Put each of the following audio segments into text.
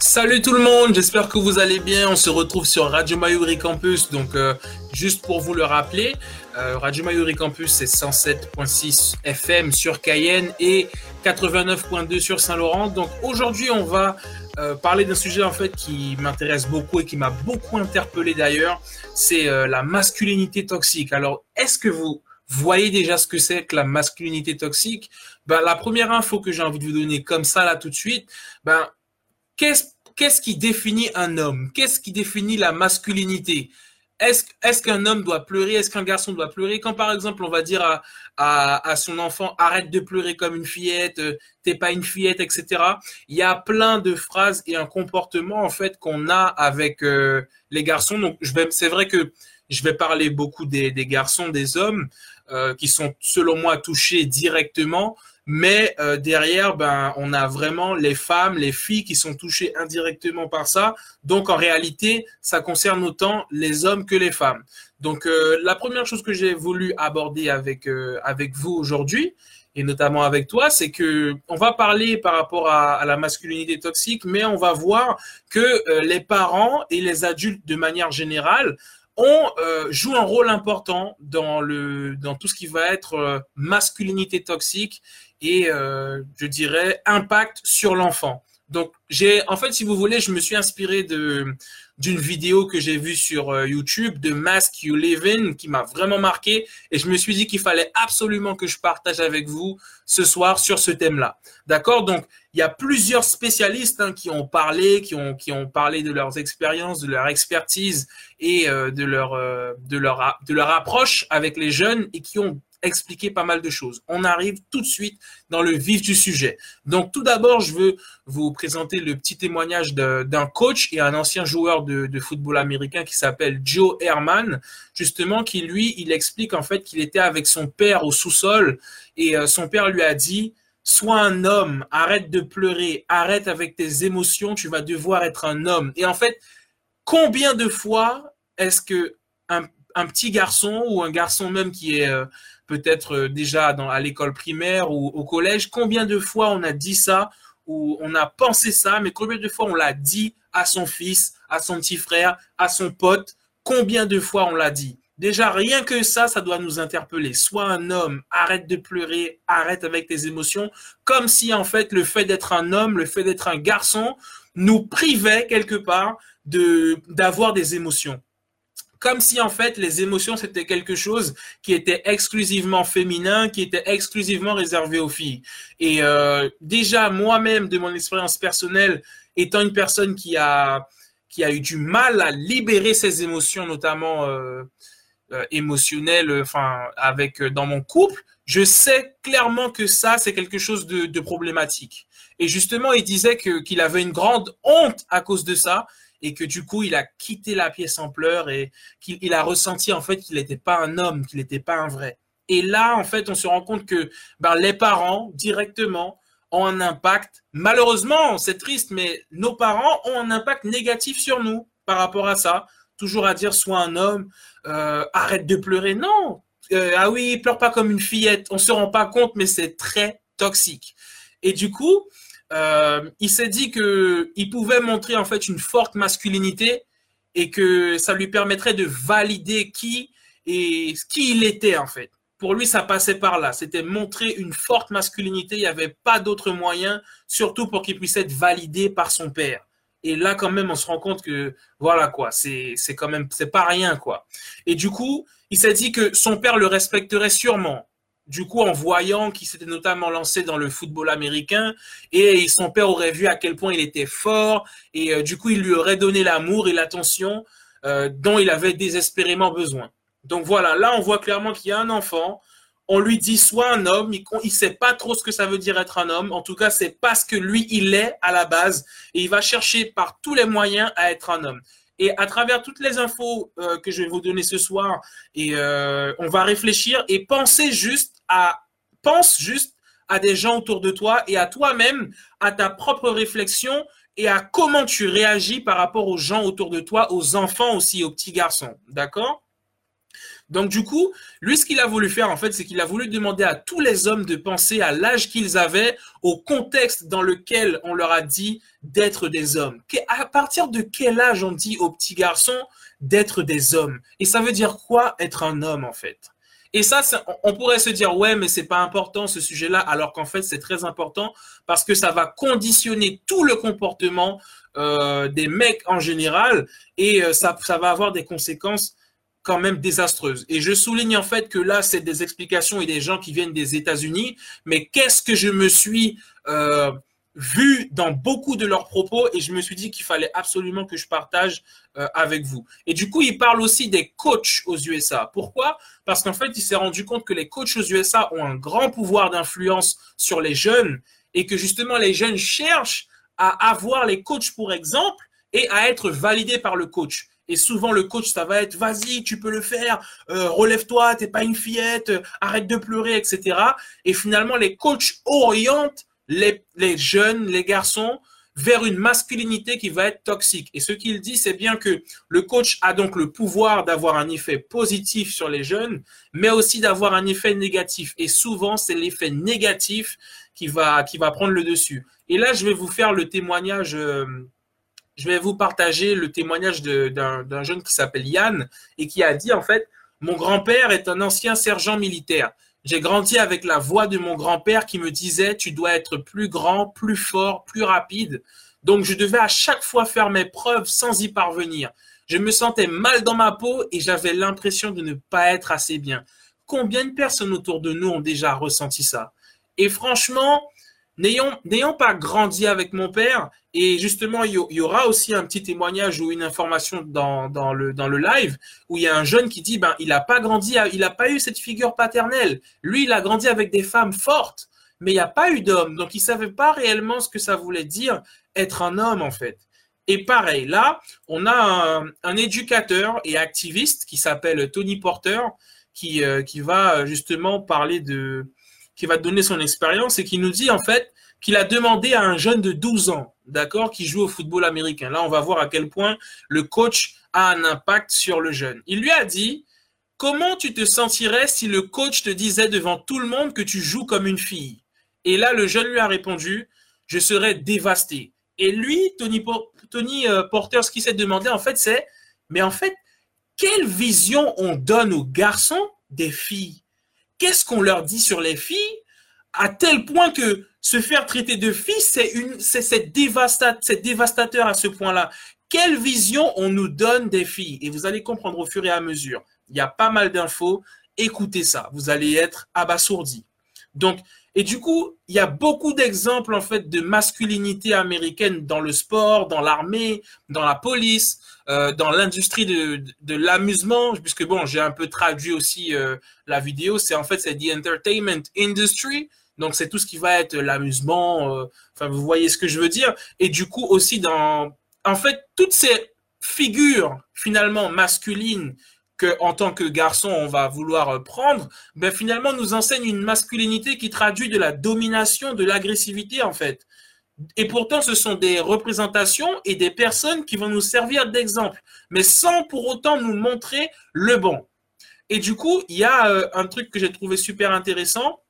Salut tout le monde, j'espère que vous allez bien. On se retrouve sur Radio Mayuri Campus. Donc, euh, juste pour vous le rappeler, euh, Radio Mayuri Campus, c'est 107.6 FM sur Cayenne et 89.2 sur Saint-Laurent. Donc, aujourd'hui, on va euh, parler d'un sujet en fait qui m'intéresse beaucoup et qui m'a beaucoup interpellé d'ailleurs. C'est la masculinité toxique. Alors, est-ce que vous voyez déjà ce que c'est que la masculinité toxique? Ben, La première info que j'ai envie de vous donner comme ça là tout de suite, ben, qu'est-ce qui définit un homme? Qu'est-ce qui définit la masculinité? Est-ce, est qu'un homme doit pleurer? Est-ce qu'un garçon doit pleurer? Quand par exemple on va dire à, son enfant arrête de pleurer comme une fillette, euh, t'es pas une fillette, etc. Il y a plein de phrases et un comportement en fait qu'on a avec euh, les garçons. Donc c'est vrai que je vais parler beaucoup des, des garçons, des hommes euh, qui sont selon moi touchés directement. Mais euh, derrière, ben, on a vraiment les femmes, les filles qui sont touchées indirectement par ça. Donc en réalité, ça concerne autant les hommes que les femmes. Donc euh, la première chose que j'ai voulu aborder avec euh, avec vous aujourd'hui et notamment avec toi, c'est que on va parler par rapport à, à, la masculinité toxique, mais on va voir que les parents et les adultes de manière générale ont euh, un rôle important dans le dans tout ce qui va être masculinité toxique et euh, je dirais impact sur l'enfant. Donc j'ai en fait si vous voulez, je me suis inspiré de d'une vidéo que j'ai vue sur euh, YouTube de Mask You Live In qui m'a vraiment marqué et je me suis dit qu'il fallait absolument que je partage avec vous ce soir sur ce thème-là. D'accord? Donc il y a plusieurs spécialistes hein, qui ont parlé, qui ont qui ont parlé de leurs expériences, de leur expertise et euh, de leur euh, de leur de leur approche avec les jeunes et qui ont expliquer pas mal de choses. On arrive tout de suite dans le vif du sujet. Donc tout d'abord, je veux vous présenter le petit témoignage d'un coach et un ancien joueur de, football américain qui s'appelle Joe Herman, justement, qui lui, il explique en fait qu'il était avec son père au sous-sol et euh, son père lui a dit, sois un homme, arrête de pleurer, arrête avec tes émotions, tu vas devoir être un homme. Et en fait, combien de fois est-ce que un, petit garçon ou un garçon même qui est... Peut-être euh, déjà à l'école primaire ou au collège, combien de fois on a dit ça ou on a pensé ça, mais combien de fois on l'a dit à son fils, à son petit frère, à son pote, combien de fois on l'a dit? Déjà, rien que ça, ça doit nous interpeller. Sois un homme, arrête de pleurer, arrête avec tes émotions, comme si en fait le fait d'être un homme, le fait d'être un garçon, nous privait quelque part d'avoir des émotions comme si en fait les émotions c'était quelque chose qui était exclusivement féminin, qui était exclusivement réservé aux filles. Et euh, déjà moi-même de mon expérience personnelle, étant une personne qui a qui a eu du mal à libérer ses émotions, notamment euh, euh émotionnelles, enfin avec dans mon couple, je sais clairement que ça c'est quelque chose de, de problématique. Et justement, il disait que qu'il avait une grande honte à cause de ça et que du coup il a quitté la pièce en pleurs et qu'il a ressenti en fait qu'il n'était pas un homme, qu'il n'était pas un vrai. Et là, en fait, on se rend compte que ben, les parents directement ont un impact. Malheureusement, c'est triste, mais nos parents ont un impact négatif sur nous par rapport à ça. Toujours à dire sois un homme, euh, arrête de pleurer. Non, euh, ah oui, pleure pas comme une fillette. On se rend pas compte, mais c'est très toxique. Et du coup, euh, il s'est dit que il pouvait montrer en fait une forte masculinité et que ça lui permettrait de valider qui et qui il était en fait. Pour lui, ça passait par là. C'était montrer une forte masculinité. Il n'y avait pas d'autre moyen, surtout pour qu'il puisse être validé par son père. Et là, quand même, on se rend compte que, voilà, quoi, c'est, c'est quand même, c'est pas rien, quoi. Et du coup, il s'est dit que son père le respecterait sûrement du coup, en voyant qu'il s'était notamment lancé dans le football américain, et son père aurait vu à quel point il était fort, et euh, du coup, il lui aurait donné l'amour et l'attention euh, dont il avait désespérément besoin. Donc voilà, là, on voit clairement qu'il y a un enfant. On lui dit soit un homme, il ne sait pas trop ce que ça veut dire être un homme. En tout cas, c'est parce que lui, il est à la base, et il va chercher par tous les moyens à être un homme. Et à travers toutes les infos euh, que je vais vous donner ce soir, et on va réfléchir et penser juste à, pense juste à des gens autour de toi et à toi-même, à ta propre réflexion et à comment tu réagis par rapport aux gens autour de toi, aux enfants aussi, aux petits garçons. D'accord? Donc du coup, lui, ce qu'il a voulu faire, en fait, c'est qu'il a voulu demander à tous les hommes de penser à l'âge qu'ils avaient, au contexte dans lequel on leur a dit d'être des hommes. À partir de quel âge on dit aux petits garçons d'être des hommes? Et ça veut dire quoi être un homme, en fait? Et ça, on pourrait se dire, ouais, mais c'est pas important ce sujet-là, alors qu'en fait, c'est très important parce que ça va conditionner tout le comportement euh, des mecs en général et euh, ça, ça va avoir des conséquences quand même désastreuses. Et je souligne en fait que là, c'est des explications et des gens qui viennent des États-Unis, mais qu'est-ce que je me suis euh, vu dans beaucoup de leurs propos et je me suis dit qu'il fallait absolument que je partage euh, avec vous. Et du coup, il parle aussi des coachs aux USA. Pourquoi? Parce qu'en fait, il s'est rendu compte que les coachs aux USA ont un grand pouvoir d'influence sur les jeunes et que justement les jeunes cherchent à avoir les coachs pour exemple et à être validés par le coach. Et souvent, le coach, ça va être vas-y, tu peux le faire, euh, relève-toi, t'es pas une fillette, arrête de pleurer, etc. Et finalement, les coachs orientent les, jeunes, les garçons, vers une masculinité qui va être toxique. Et ce qu'il dit, c'est bien que le coach a donc le pouvoir d'avoir un effet positif sur les jeunes, mais aussi d'avoir un effet négatif. Et souvent, c'est l'effet négatif qui va, qui va prendre le dessus. Et là, je vais vous faire le témoignage, euh, je vais vous partager le témoignage d'un jeune qui s'appelle Yann et qui a dit, en fait, mon grand-père est un ancien sergent militaire. J'ai grandi avec la voix de mon grand-père qui me disait tu dois être plus grand, plus fort, plus rapide. Donc je devais à chaque fois faire mes preuves sans y parvenir. Je me sentais mal dans ma peau et j'avais l'impression de ne pas être assez bien. Combien de personnes autour de nous ont déjà ressenti ça? Et franchement, n'ayant pas grandi avec mon père, et justement, il y aura aussi un petit témoignage ou une information dans, dans, le, dans le live où il y a un jeune qui dit, ben, il n'a pas grandi, il n'a pas eu cette figure paternelle. Lui, il a grandi avec des femmes fortes, mais il n'y a pas eu d'homme. Donc, il ne savait pas réellement ce que ça voulait dire être un homme, en fait. Et pareil, là, on a un, éducateur et activiste qui s'appelle Tony Porter, qui, euh, qui va justement parler de, qui va donner son expérience et qui nous dit en fait qu'il a demandé à un jeune de 12 ans, d'accord, qui joue au football américain. Là, on va voir à quel point le coach a un impact sur le jeune. Il lui a dit, comment tu te sentirais si le coach te disait devant tout le monde que tu joues comme une fille? Et là, le jeune lui a répondu, je serais dévasté. Et lui, Tony, Tony euh, Porter, ce qu'il s'est demandé, en fait, c'est, mais en fait, quelle vision on donne aux garçons des filles? Qu'est-ce qu'on leur dit sur les filles à tel point que se faire traiter de fille, c'est une, c'est dévastateur à ce point-là. Quelle vision on nous donne des filles? Et vous allez comprendre au fur et à mesure. Il y a pas mal d'infos. Écoutez ça, vous allez être abasourdi. Donc, et du coup, il y a beaucoup d'exemples en fait de masculinité américaine dans le sport, dans l'armée, dans la police, euh, dans l'industrie de, de, l'amusement, puisque bon, j'ai un peu traduit aussi euh, la vidéo, c'est en fait c'est the entertainment industry, donc c'est tout ce qui va être l'amusement, euh, enfin vous voyez ce que je veux dire, et du coup aussi dans, en fait toutes ces figures finalement masculines que en tant que garçon on va vouloir prendre, ben finalement nous enseigne une masculinité qui traduit de la domination, de l'agressivité en fait. Et pourtant, ce sont des représentations et des personnes qui vont nous servir d'exemple, mais sans pour autant nous montrer le bon. Et du coup, il y a euh, un truc que j'ai trouvé super intéressant,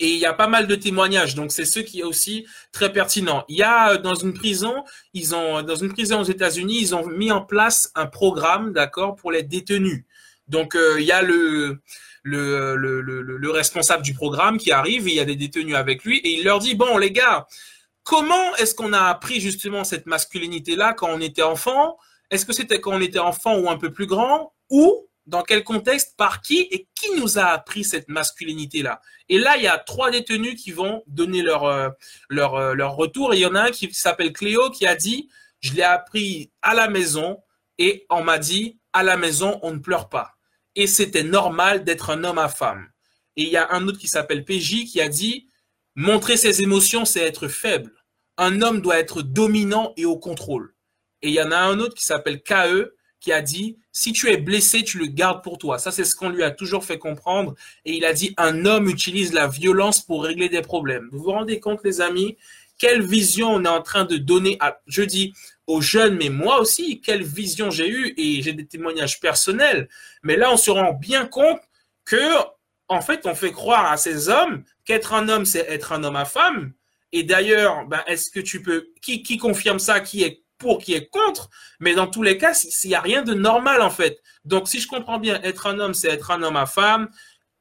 et il y a pas mal de témoignages, donc c'est ce qui est aussi très pertinent. Il y a euh, dans une prison, ils ont dans une prison aux États-Unis, ils ont mis en place un programme, d'accord, pour les détenus. Donc euh, il y a le le, le, le, le, responsable du programme qui arrive, et il y a des détenus avec lui, et il leur dit bon les gars, Comment est-ce qu'on a appris justement cette masculinité-là quand on était enfant? Est-ce que c'était quand on était enfant ou un peu plus grand? Ou dans quel contexte, par qui et qui nous a appris cette masculinité-là Et là, il y a trois détenus qui vont donner leur, euh, euh, retour. Et il y en a un qui s'appelle Cléo qui a dit, je l'ai appris à la maison et on m'a dit, à la maison, on ne pleure pas. Et c'était normal d'être un homme à femme. Et il y a un autre qui s'appelle PJ qui a dit, Montrer ses émotions, c'est être faible. Un homme doit être dominant et au contrôle. Et il y en a un autre qui s'appelle KE qui a dit si tu es blessé, tu le gardes pour toi. Ça, c'est ce qu'on lui a toujours fait comprendre. Et il a dit un homme utilise la violence pour régler des problèmes. Vous vous rendez compte, les amis, quelle vision on est en train de donner je dis aux jeunes, mais moi aussi, quelle vision j'ai eue et j'ai des témoignages personnels. Mais là, on se rend bien compte que, en fait, on fait croire à ces hommes qu'être un homme, c'est être un homme à femme. Et d'ailleurs, ben, est-ce que tu peux, qui, qui confirme ça, qui est pour, qui est contre, mais dans tous les cas, il n'y a rien de normal en fait. Donc, si je comprends bien, être un homme, c'est être un homme à femme.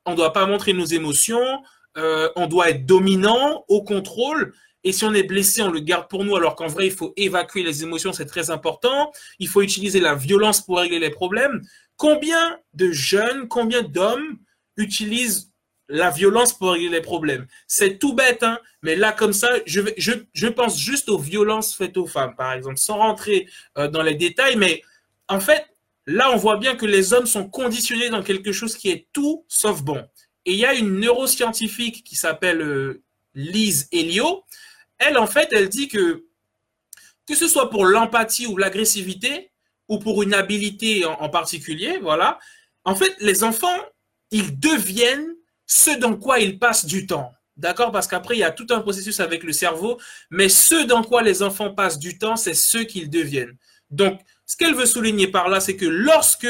On ne doit pas montrer nos émotions. Euh, on doit être dominant, au contrôle. Et si on est blessé, on le garde pour nous, alors qu'en vrai, il faut évacuer les émotions, c'est très important. Il faut utiliser la violence pour régler les problèmes. Combien de jeunes, combien d'hommes utilisent la violence pour régler les problèmes C'est tout bête, hein mais là, comme ça, je, pense juste aux violences faites aux femmes, par exemple, sans rentrer euh, dans les détails. Mais en fait, là, on voit bien que les hommes sont conditionnés dans quelque chose qui est tout sauf bon. Et il y a une neuroscientifique qui s'appelle euh, Lise Elio. Elle, en fait, elle dit que que ce soit pour l'empathie ou l'agressivité, ou pour une habilité en, particulier, voilà, en fait, les enfants, ils deviennent ce dans quoi ils passent du temps. D'accord? Parce qu'après, il y a tout un processus avec le cerveau, mais ce dans quoi les enfants passent du temps, c'est ce qu'ils deviennent. Donc, ce qu'elle veut souligner par là, c'est que lorsque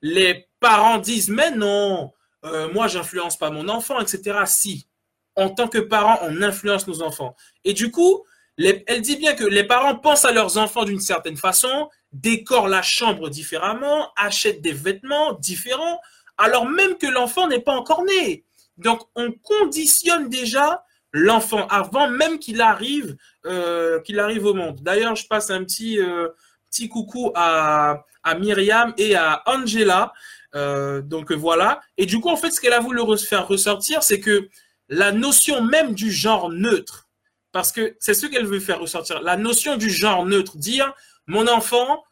les parents disent, mais non, euh, moi, j'influence pas mon enfant, etc. Si, en tant que parents, on influence nos enfants. Et du coup, elle dit bien que les parents pensent à leurs enfants d'une certaine façon, décorent la chambre différemment, achètent des vêtements différents, alors même que l'enfant n'est pas encore né. Donc, on conditionne déjà l'enfant avant même qu'il arrive, euh, qu'il arrive au monde. D'ailleurs, je passe un petit, euh, petit coucou à, à Myriam et à Angela. Euh, donc voilà. Et du coup, en fait, ce qu'elle a voulu faire ressortir, c'est que la notion même du genre neutre, parce que c'est ce qu'elle veut faire ressortir, la notion du genre neutre, dire mon enfant,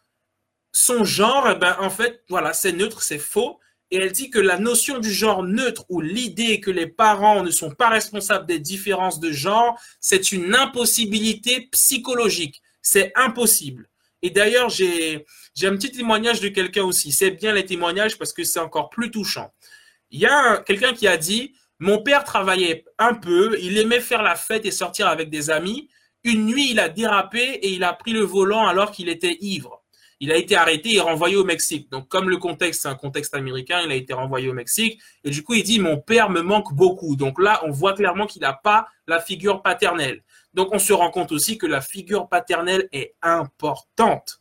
son genre, eh ben, en fait, voilà, c'est neutre, c'est faux. Et elle dit que la notion du genre neutre ou l'idée que les parents ne sont pas responsables des différences de genre, c'est une impossibilité psychologique. C'est impossible. Et d'ailleurs, j'ai un petit témoignage de quelqu'un aussi. C'est bien les témoignages parce que c'est encore plus touchant. Il y a quelqu'un qui a dit, mon père travaillait un peu, il aimait faire la fête et sortir avec des amis. Une nuit, il a dérapé et il a pris le volant alors qu'il était ivre il a été arrêté et renvoyé au Mexique. Donc, comme le contexte, c'est un contexte américain, il a été renvoyé au Mexique. Et du coup, il dit, mon père me manque beaucoup. Donc là, on voit clairement qu'il n'a pas la figure paternelle. Donc, on se rend compte aussi que la figure paternelle est importante.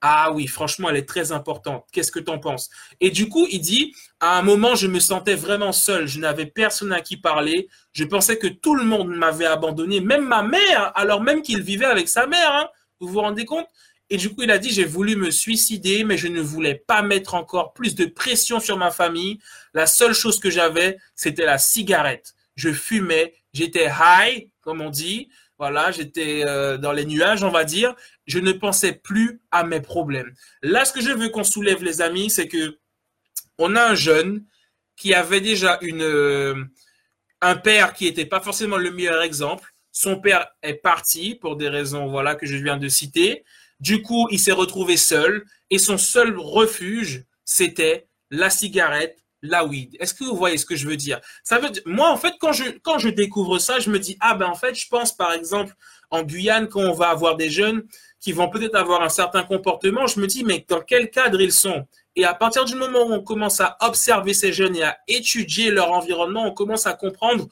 Ah oui, franchement, elle est très importante. Qu'est-ce que tu en penses? Et du coup, il dit, à un moment, je me sentais vraiment seul. Je n'avais personne à qui parler. Je pensais que tout le monde m'avait abandonné, même ma mère, alors même qu'il vivait avec sa mère. Hein. Vous vous rendez compte? Et du coup, il a dit, j'ai voulu me suicider, mais je ne voulais pas mettre encore plus de pression sur ma famille. La seule chose que j'avais, c'était la cigarette. Je fumais, j'étais high, comme on dit. Voilà, j'étais euh, dans les nuages, on va dire. Je ne pensais plus à mes problèmes. Là, ce que je veux qu'on soulève, les amis, c'est que on a un jeune qui avait déjà une, euh, un père qui n'était pas forcément le meilleur exemple. Son père est parti pour des raisons, voilà, que je viens de citer. Du coup, il s'est retrouvé seul et son seul refuge, c'était la cigarette, la weed. Est-ce que vous voyez ce que je veux dire? Ça veut dire, moi en fait quand je quand je découvre ça, je me dis ah ben en fait, je pense par exemple en Guyane quand on va avoir des jeunes qui vont peut-être avoir un certain comportement, je me dis mais dans quel cadre ils sont? Et à partir du moment où on commence à observer ces jeunes et à étudier leur environnement, on commence à comprendre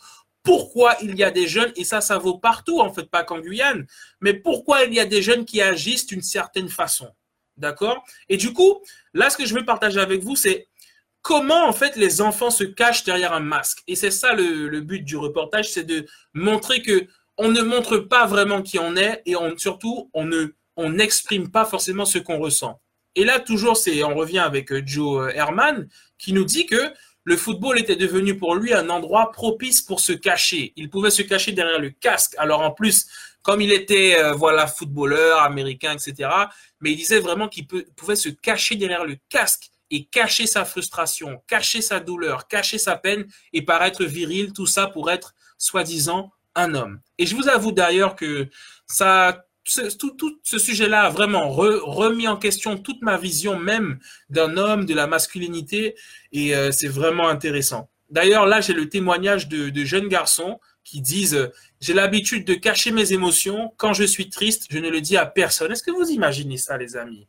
pourquoi il y a des jeunes, et ça, ça vaut partout, en fait, pas qu'en Guyane, mais pourquoi il y a des jeunes qui agissent d'une certaine façon. D'accord? Et du coup, là, ce que je veux partager avec vous, c'est comment, en fait, les enfants se cachent derrière un masque. Et c'est ça le, but du reportage, c'est de montrer que on ne montre pas vraiment qui on est, et surtout, on on n'exprime pas forcément ce qu'on ressent. Et là, toujours, c'est, on revient avec euh, Joe Herman, qui nous dit que le football était devenu pour lui un endroit propice pour se cacher. Il pouvait se cacher derrière le casque. Alors en plus, comme il était euh, voilà footballeur américain, etc. Mais il disait vraiment qu'il pouvait se cacher derrière le casque et cacher sa frustration, cacher sa douleur, cacher sa peine et paraître viril, tout ça pour être soi-disant un homme. Et je vous avoue d'ailleurs que ça tout, ce sujet-là a vraiment remis en question toute ma vision même d'un homme, de la masculinité, et euh, c'est vraiment intéressant. D'ailleurs, là, j'ai le témoignage de, jeunes garçons qui disent j'ai l'habitude de cacher mes émotions. Quand je suis triste, je ne le dis à personne. Est-ce que vous imaginez ça, les amis?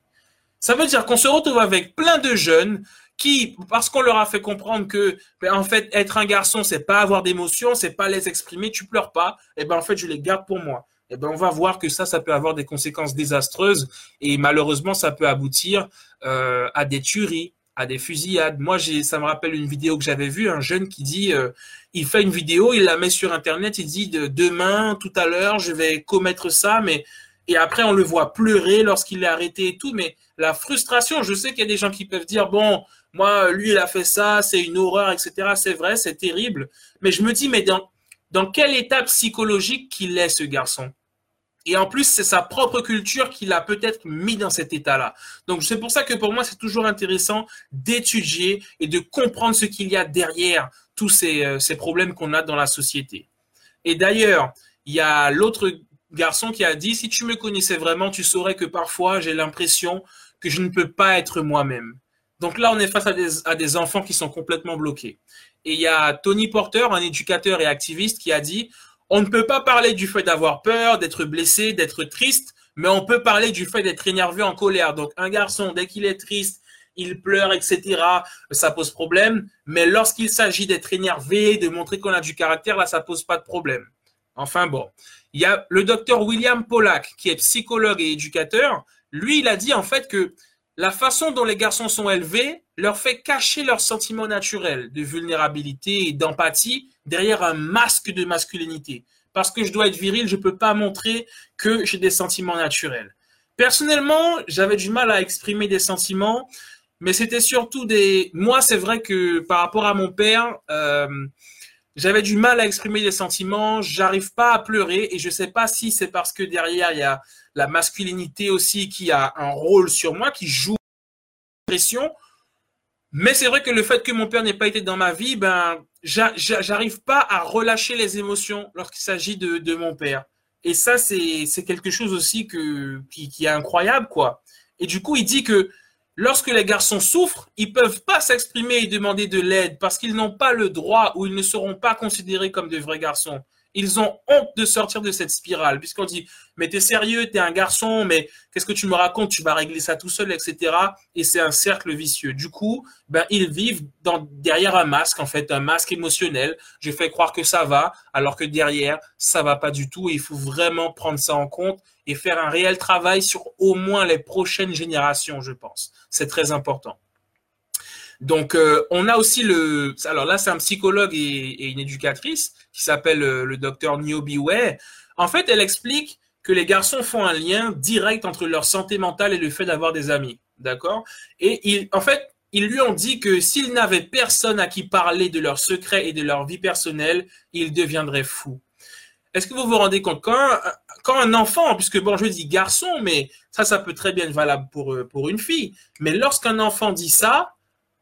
Ça veut dire qu'on se retrouve avec plein de jeunes qui, parce qu'on leur a fait comprendre que, ben, en fait, être un garçon, c'est pas avoir d'émotions, c'est pas les exprimer, tu pleures pas, et eh ben en fait, je les garde pour moi. Eh ben on va voir que ça, ça peut avoir des conséquences désastreuses et malheureusement, ça peut aboutir euh, à des tueries, à des fusillades. Moi, ça me rappelle une vidéo que j'avais vue, un jeune qui dit, euh, il fait une vidéo, il la met sur Internet, il dit de, demain, tout à l'heure, je vais commettre ça, mais et après on le voit pleurer lorsqu'il est arrêté et tout, mais la frustration, je sais qu'il y a des gens qui peuvent dire bon, moi, lui, il a fait ça, c'est une horreur, etc. C'est vrai, c'est terrible, mais je me dis mais dans dans quel état psychologique qu'il est ce garçon? Et en plus, c'est sa propre culture qui l'a peut-être mis dans cet état-là. Donc, c'est pour ça que pour moi, c'est toujours intéressant d'étudier et de comprendre ce qu'il y a derrière tous ces, euh, ces problèmes qu'on a dans la société. Et d'ailleurs, il y a l'autre garçon qui a dit, si tu me connaissais vraiment, tu saurais que parfois, j'ai l'impression que je ne peux pas être moi-même. Donc là, on est face à des, enfants qui sont complètement bloqués. Et il y a Tony Porter, un éducateur et activiste, qui a dit, on ne peut pas parler du fait d'avoir peur, d'être blessé, d'être triste, mais on peut parler du fait d'être énervé, en colère. Donc un garçon, dès qu'il est triste, il pleure, etc., ça pose problème. Mais lorsqu'il s'agit d'être énervé, de montrer qu'on a du caractère, là, ça pose pas de problème. Enfin bon, il y a le docteur William Pollack, qui est psychologue et éducateur. Lui, il a dit en fait que la façon dont les garçons sont élevés leur fait cacher leurs sentiments naturels de vulnérabilité et d'empathie derrière un masque de masculinité. Parce que je dois être viril, je ne peux pas montrer que j'ai des sentiments naturels. Personnellement, j'avais du mal à exprimer des sentiments, mais c'était surtout des... Moi, c'est vrai que par rapport à mon père, euh, j'avais du mal à exprimer des sentiments, j'arrive pas à pleurer et je sais pas si c'est parce que derrière il y a la masculinité aussi qui a un rôle sur moi, qui joue pression. Mais c'est vrai que le fait que mon père n'ait pas été dans ma vie, ben, j'arrive pas à relâcher les émotions lorsqu'il s'agit de, mon père. Et ça, c'est quelque chose aussi que, qui, qui est incroyable, quoi. Et du coup, il dit que Lorsque les garçons souffrent, ils peuvent pas s'exprimer et demander de l'aide parce qu'ils n'ont pas le droit ou ils ne seront pas considérés comme de vrais garçons ils ont honte de sortir de cette spirale, puisqu'on dit, mais t'es sérieux, t'es un garçon, mais qu'est-ce que tu me racontes, tu vas régler ça tout seul, etc. Et c'est un cercle vicieux. Du coup, ben, ils vivent derrière un masque, en fait, un masque émotionnel. Je fais croire que ça va, alors que derrière, ça va pas du tout. Et il faut vraiment prendre ça en compte et faire un réel travail sur au moins les prochaines générations, je pense. C'est très important. Donc, euh, on a aussi le. Alors là, c'est un psychologue et, une éducatrice qui s'appelle euh, le docteur Niobi. En fait, elle explique que les garçons font un lien direct entre leur santé mentale et le fait d'avoir des amis. D'accord? Et il, en fait, ils lui ont dit que s'ils n'avaient personne à qui parler de leurs secrets et de leur vie personnelle, ils deviendraient fous. Est-ce que vous vous rendez compte quand quand un enfant, puisque bon, je dis garçon, mais ça, ça peut très bien être valable pour, euh, pour une fille, mais lorsqu'un enfant dit ça,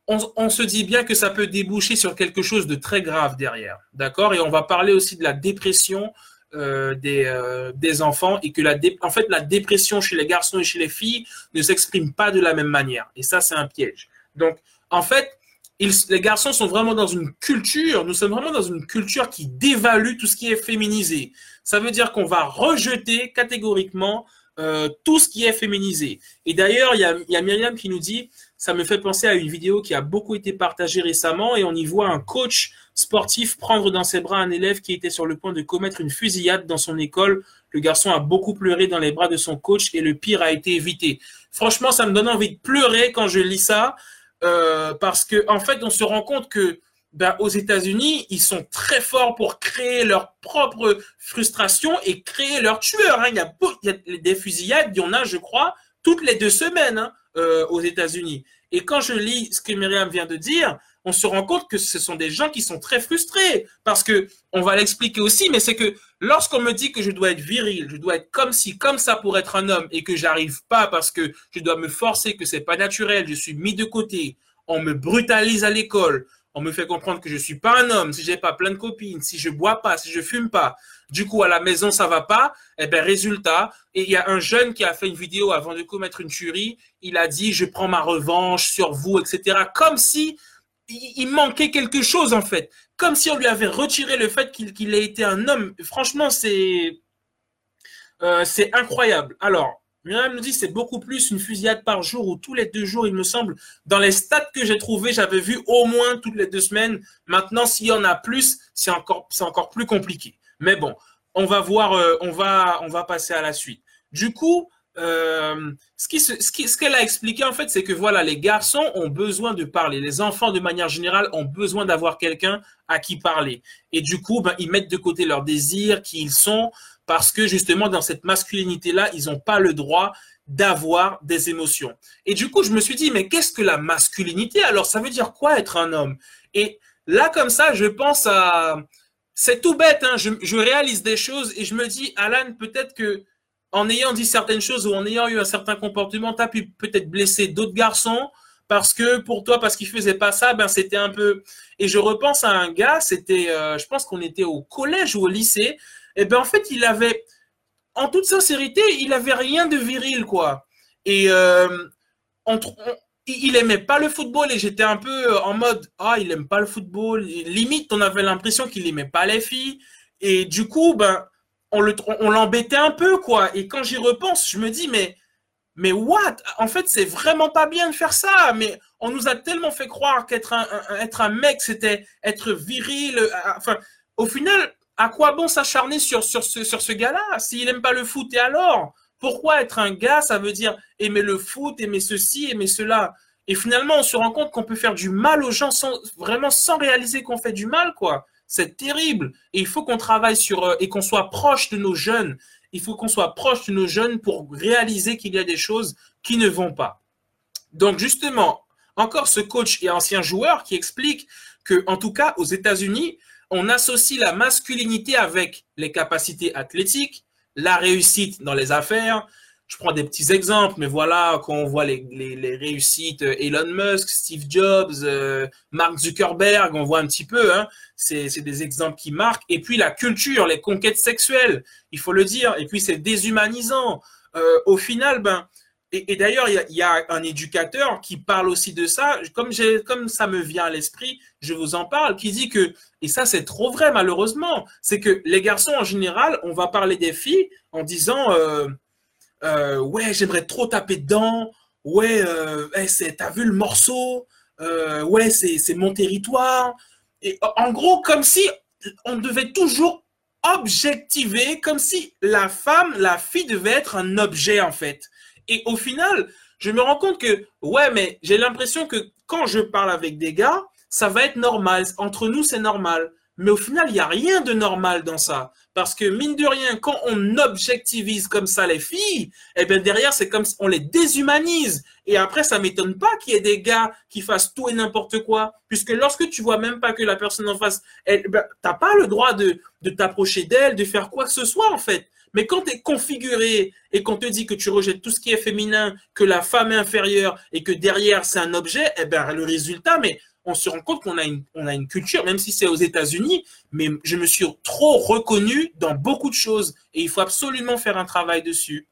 on, se dit bien que ça peut déboucher sur quelque chose de très grave derrière. D'accord? Et on va parler aussi de la dépression euh, des, euh, des enfants et que la en fait la dépression chez les garçons et chez les filles ne s'exprime pas de la même manière. Et ça, c'est un piège. Donc, en fait, les garçons sont vraiment dans une culture, nous sommes vraiment dans une culture qui dévalue tout ce qui est féminisé. Ça veut dire qu'on va rejeter catégoriquement euh, tout ce qui est féminisé. Et d'ailleurs, il y a, y a Myriam qui nous dit, ça me fait penser à une vidéo qui a beaucoup été partagée récemment et on y voit un coach sportif prendre dans ses bras un élève qui était sur le point de commettre une fusillade dans son école. Le garçon a beaucoup pleuré dans les bras de son coach et le pire a été évité. Franchement, ça me donne envie de pleurer quand je lis ça euh, parce que en fait, on se rend compte que ben, aux États-Unis, ils sont très forts pour créer leur propre frustration et créer leur tueur. Hein. Il, y a, il, y a, des fusillades, il y en a, je crois, toutes les deux semaines. Hein. Euh, aux États-Unis. Et quand je lis ce que Myriam vient de dire, on se rend compte que ce sont des gens qui sont très frustrés parce que on va l'expliquer aussi, mais c'est que lorsqu'on me dit que je dois être viril, je dois être comme si, comme ça pour être un homme et que j'arrive pas parce que je dois me forcer, que c'est pas naturel, je suis mis de côté, on me brutalise à l'école, on me fait comprendre que je suis pas un homme, si j'ai pas plein de copines, si je bois pas, si je fume pas, du coup, à la maison, ça va pas. Eh ben, résultat, il y a un jeune qui a fait une vidéo avant de commettre une tuerie. Il a dit, je prends ma revanche sur vous, etc. Comme si il, manquait quelque chose en fait. Comme si on lui avait retiré le fait qu'il ait été un homme. Franchement, c'est euh, c'est incroyable. Alors, Myriam nous dit c'est beaucoup plus une fusillade par jour ou tous les deux jours, il me semble. Dans les stats que j'ai trouvés, j'avais vu au moins toutes les deux semaines. Maintenant, s'il y en a plus, c'est encore, plus compliqué. Mais bon, on va voir, euh, on, va, passer à la suite. Du coup, euh, ce qu'elle a expliqué en fait, c'est que voilà, les garçons ont besoin de parler. Les enfants, de manière générale, ont besoin d'avoir quelqu'un à qui parler. Et du coup, ben, ils mettent de côté leurs désirs, qui ils sont, parce que justement, dans cette masculinité-là, ils n'ont pas le droit d'avoir des émotions. Et du coup, je me suis dit, mais qu'est-ce que la masculinité? Alors, ça veut dire quoi être un homme? Et là, comme ça, je pense à... C'est tout bête, hein, je, réalise des choses et je me dis, Alan, peut-être que en ayant dit certaines choses ou en ayant eu un certain comportement, tu as pu peut-être blesser d'autres garçons parce que pour toi, parce qu'il faisait pas ça, ben c'était un peu. Et je repense à un gars, c'était, euh, je pense qu'on était au collège ou au lycée, et ben en fait, il avait, en toute sincérité, il avait rien de viril, quoi. Et euh, il aimait pas le football et j'étais un peu en mode, ah, il aime pas le football. Limite, on avait l'impression qu'il aimait pas les filles. Et du coup, ben, on l'embêtait un peu, quoi. Et quand j'y repense, je me dis, mais, mais what? En fait, c'est vraiment pas bien de faire ça. Mais on nous a tellement fait croire qu'être un, être un mec, c'était être viril. Euh, enfin, au final, à quoi bon s'acharner sur, ce, gars-là S'il n'aime pas le foot, et alors? Pourquoi être un gars, ça veut dire aimer le foot, aimer ceci, aimer cela? Et finalement, on se rend compte qu'on peut faire du mal aux gens vraiment sans réaliser qu'on fait du mal, quoi. C'est terrible. Et il faut qu'on travaille sur euh, et qu'on soit proche de nos jeunes. Il faut qu'on soit proche de nos jeunes pour réaliser qu'il y a des choses qui ne vont pas. Donc justement, encore ce coach et ancien joueur qui explique que, en tout cas, aux États-Unis, on associe la masculinité avec les capacités athlétiques, la réussite dans les affaires. Je prends des petits exemples, mais voilà, quand on voit les, réussites euh, Elon Musk, Steve Jobs, euh, Mark Zuckerberg, on voit un petit peu, hein, c'est des exemples qui marquent. Et puis la culture, les conquêtes sexuelles, il faut le dire. Et puis c'est déshumanisant. Euh, au final, ben, et, d'ailleurs, il y, a un éducateur qui parle aussi de ça. Comme, ça me vient à l'esprit, je vous en parle, qui dit que, et ça c'est trop vrai malheureusement, c'est que les garçons en général, on va parler des filles en disant, euh, euh, ouais, j'aimerais trop taper dedans, ouais, euh, t'as vu le morceau, ouais, c'est mon territoire. Et en gros, comme si on devait toujours objectiver, comme si la femme, la fille devait être un objet en fait. Et au final, je me rends compte que, ouais, mais j'ai l'impression que quand je parle avec des gars, ça va être normal. Entre nous, c'est normal. Mais au final, il n'y a rien de normal dans ça. Parce que mine de rien, quand on objectivise comme ça les filles, eh bien derrière, c'est comme si on les déshumanise. Et après, ça m'étonne pas qu'il y ait des gars qui fassent tout et n'importe quoi. Puisque lorsque tu vois même pas que la personne en face, elle, ben, t'as pas le droit de t'approcher d'elle, de faire quoi que ce soit, en fait. Mais quand tu es configuré et qu'on te dit que tu rejettes tout ce qui est féminin, que la femme est inférieure et que derrière c'est un objet, eh ben le résultat, mais on se rend compte qu'on a une, a une culture, même si c'est aux États-Unis, mais je me suis trop reconnu dans beaucoup de choses et il faut absolument faire un travail dessus.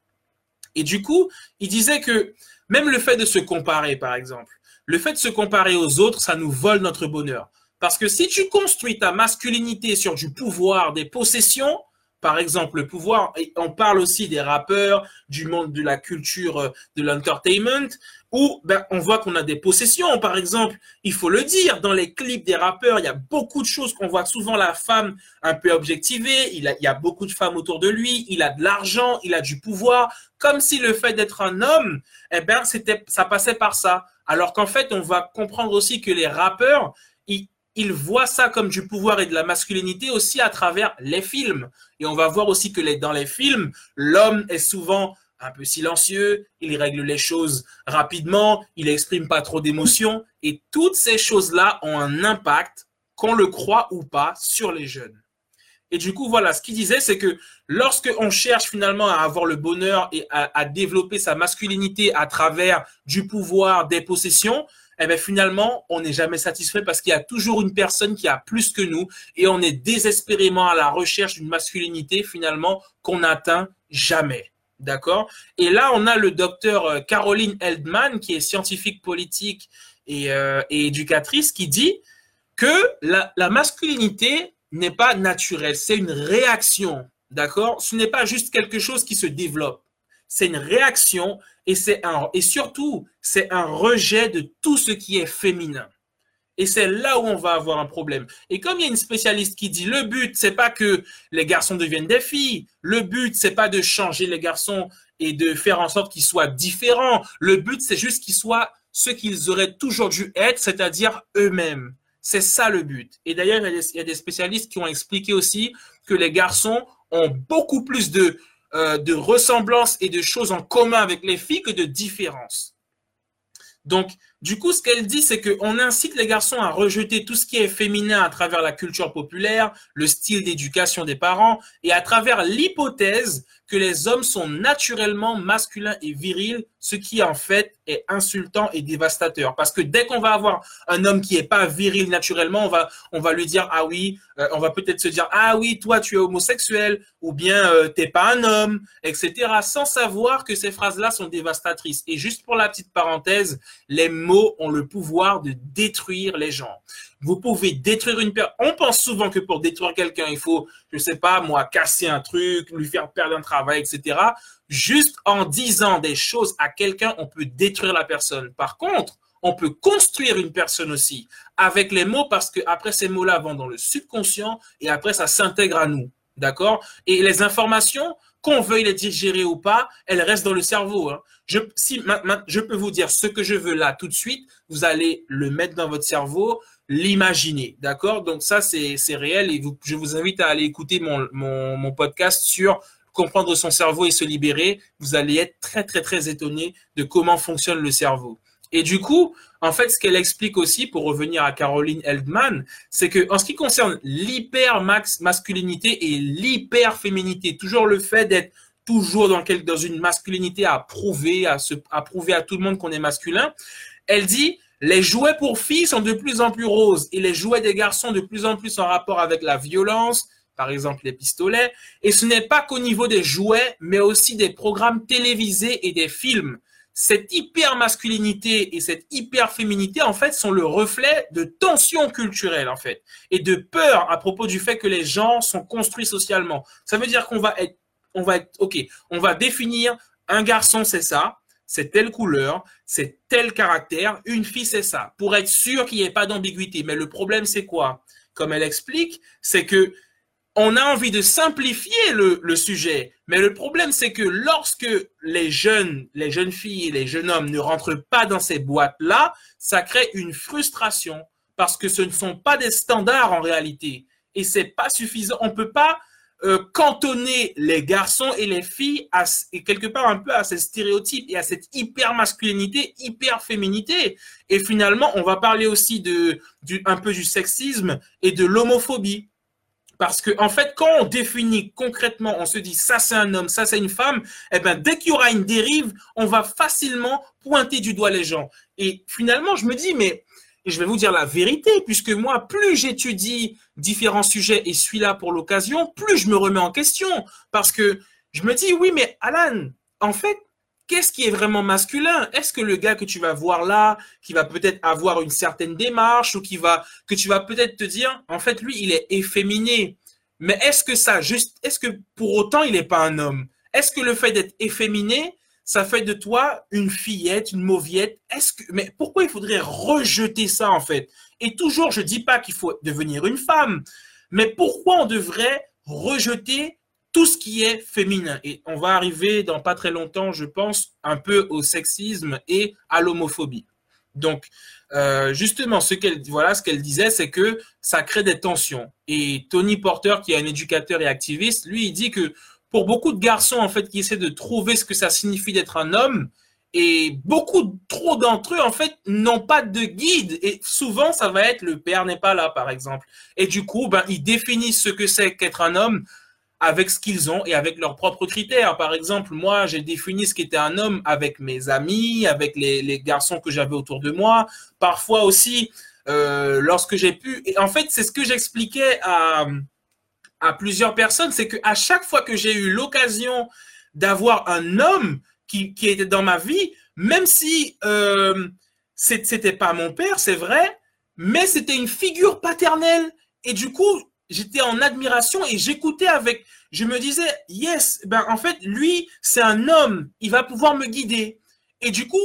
Et du coup, il disait que même le fait de se comparer, par exemple, le fait de se comparer aux autres, ça nous vole notre bonheur. Parce que si tu construis ta masculinité sur du pouvoir, des possessions, par exemple, le pouvoir, on parle aussi des rappeurs, du monde de la culture, euh, de l'entertainment, où ben, on voit qu'on a des possessions. Par exemple, il faut le dire, dans les clips des rappeurs, il y a beaucoup de choses qu'on voit souvent la femme un peu objectivée, il, y a beaucoup de femmes autour de lui, il a de l'argent, il a du pouvoir, comme si le fait d'être un homme, eh ben, c'était, ça passait par ça. Alors qu'en fait, on va comprendre aussi que les rappeurs, ils, il voit ça comme du pouvoir et de la masculinité aussi à travers les films. Et on va voir aussi que dans les films, l'homme est souvent un peu silencieux, il règle les choses rapidement, il n'exprime pas trop d'émotions. Et toutes ces choses-là ont un impact, qu'on le croit ou pas, sur les jeunes. Et du coup, voilà, ce qu'il disait, c'est que lorsque on cherche finalement à avoir le bonheur et à développer sa masculinité à travers du pouvoir, des possessions, eh bien finalement, on n'est jamais satisfait parce qu'il y a toujours une personne qui a plus que nous et on est désespérément à la recherche d'une masculinité finalement qu'on n'atteint jamais. D'accord? Et là, on a le docteur euh, Caroline Eldman, qui est scientifique politique et, éducatrice qui dit que la masculinité n'est pas naturelle, c'est une réaction, d'accord? Ce n'est pas juste quelque chose qui se développe, c'est une réaction et surtout c'est un rejet de tout ce qui est féminin. Et c'est là où on va avoir un problème. Et comme il y a une spécialiste qui dit le but, c'est pas que les garçons deviennent des filles. Le but, c'est pas de changer les garçons et de faire en sorte qu'ils soient différents. Le but, c'est juste qu'ils soient ce qu'ils auraient toujours dû être, c'est-à-dire eux-mêmes. C'est ça le but. Et d'ailleurs, il y a des spécialistes qui ont expliqué aussi que les garçons ont beaucoup plus de, euh, de ressemblances et de choses en commun avec les filles que de différences. Donc, du coup, ce qu'elle dit, c'est qu'on incite les garçons à rejeter tout ce qui est féminin à travers la culture populaire, le style d'éducation des parents, et à travers l'hypothèse les hommes sont naturellement masculins et virils, ce qui en fait est insultant et dévastateur. Parce que dès qu'on va avoir un homme qui est pas viril naturellement, on va, on va lui dire ah oui, euh, on va peut-être se dire ah oui, toi tu es homosexuel ou bien euh, t'es pas un homme, etc. Sans savoir que ces phrases-là sont dévastatrices. Et juste pour la petite parenthèse, les mots ont le pouvoir de détruire les gens. Vous pouvez détruire une personne. On pense souvent que pour détruire quelqu'un, il faut, je sais pas, moi, casser un truc, lui faire perdre un travail, etc. Juste en disant des choses à quelqu'un, on peut détruire la personne. Par contre, on peut construire une personne aussi avec les mots parce que après ces mots-là vont dans le subconscient et après ça s'intègre à nous. D'accord? Et les informations, qu'on veuille les digérer ou pas, elles restent dans le cerveau. Hein. Je, si, je peux vous dire ce que je veux là tout de suite, vous allez le mettre dans votre cerveau, l'imaginer. D'accord? Donc ça, c'est réel et vous, je vous invite à aller écouter mon, mon, mon podcast sur comprendre son cerveau et se libérer. Vous allez être très, très, très étonné de comment fonctionne le cerveau. Et du coup, en fait, ce qu'elle explique aussi, pour revenir à Caroline Eldman, c'est que en ce qui concerne l'hyper masculinité et l'hyper féminité, toujours le fait d'être toujours dans, dans une masculinité à prouver, à, se, à prouver à tout le monde qu'on est masculin, elle dit les jouets pour filles sont de plus en plus roses et les jouets des garçons de plus en plus en rapport avec la violence, par exemple les pistolets. Et ce n'est pas qu'au niveau des jouets, mais aussi des programmes télévisés et des films cette hyper masculinité et cette hyper féminité en fait sont le reflet de tensions culturelles en fait et de peur à propos du fait que les gens sont construits socialement. Ça veut dire qu'on va être on va être OK, on va définir un garçon c'est ça, c'est telle couleur, c'est tel caractère, une fille c'est ça. Pour être sûr qu'il n'y ait pas d'ambiguïté. Mais le problème c'est quoi? Comme elle explique, c'est que on a envie de simplifier le, sujet, mais le problème c'est que lorsque les jeunes, les jeunes filles et les jeunes hommes ne rentrent pas dans ces boîtes-là, ça crée une frustration. Parce que ce ne sont pas des standards en réalité. Et c'est pas suffisant. On peut pas euh, cantonner les garçons et les filles à, et quelque part un peu à ces stéréotypes et à cette hyper masculinité, hyper féminité. Et finalement, on va parler aussi de du, un peu du sexisme et de l'homophobie. Parce que, en fait, quand on définit concrètement, on se dit ça c'est un homme, ça c'est une femme, eh ben, dès qu'il y aura une dérive, on va facilement pointer du doigt les gens. Et finalement, je me dis, mais je vais vous dire la vérité, puisque moi, plus j'étudie différents sujets et suis là pour l'occasion, plus je me remets en question. Parce que je me dis, oui, mais Alan, en fait, qu'est-ce qui est vraiment masculin? Est-ce que le gars que tu vas voir là, qui va peut-être avoir une certaine démarche ou qui va que tu vas peut-être te dire, en fait, lui, il est efféminé. Mais est-ce que ça, juste, est-ce que pour autant il n'est pas un homme? Est-ce que le fait d'être efféminé, ça fait de toi une fillette, une mauviette Est-ce que, mais pourquoi il faudrait rejeter ça en fait? Et toujours, je dis pas qu'il faut devenir une femme, mais pourquoi on devrait rejeter tout ce qui est féminin? Et on va arriver dans pas très longtemps, je pense, un peu au sexisme et à l'homophobie. Donc, euh, justement, ce qu'elle ce qu'elle disait, c'est que ça crée des tensions. Et Tony Porter, qui est un éducateur et activiste, lui, il dit que pour beaucoup de garçons, en fait, qui essaient de trouver ce que ça signifie d'être un homme, et beaucoup trop d'entre eux, en fait, n'ont pas de guide. Et souvent, ça va être le père n'est pas là, par exemple. Et du coup, ben, ils définissent ce que c'est qu'être un homme avec ce qu'ils ont et avec leurs propres critères. Par exemple, moi, j'ai défini ce qu'était un homme avec mes amis, avec les, garçons que j'avais autour de moi. Parfois aussi, euh, lorsque j'ai pu. Et en fait, c'est ce que j'expliquais à, à plusieurs personnes, c'est qu'à chaque fois que j'ai eu l'occasion d'avoir un homme qui, était dans ma vie, même si euh, c'était pas mon père, c'est vrai, mais c'était une figure paternelle. Et du coup, j'étais en admiration et j'écoutais avec, je me disais, yes, ben en fait, lui, c'est un homme, il va pouvoir me guider. Et du coup,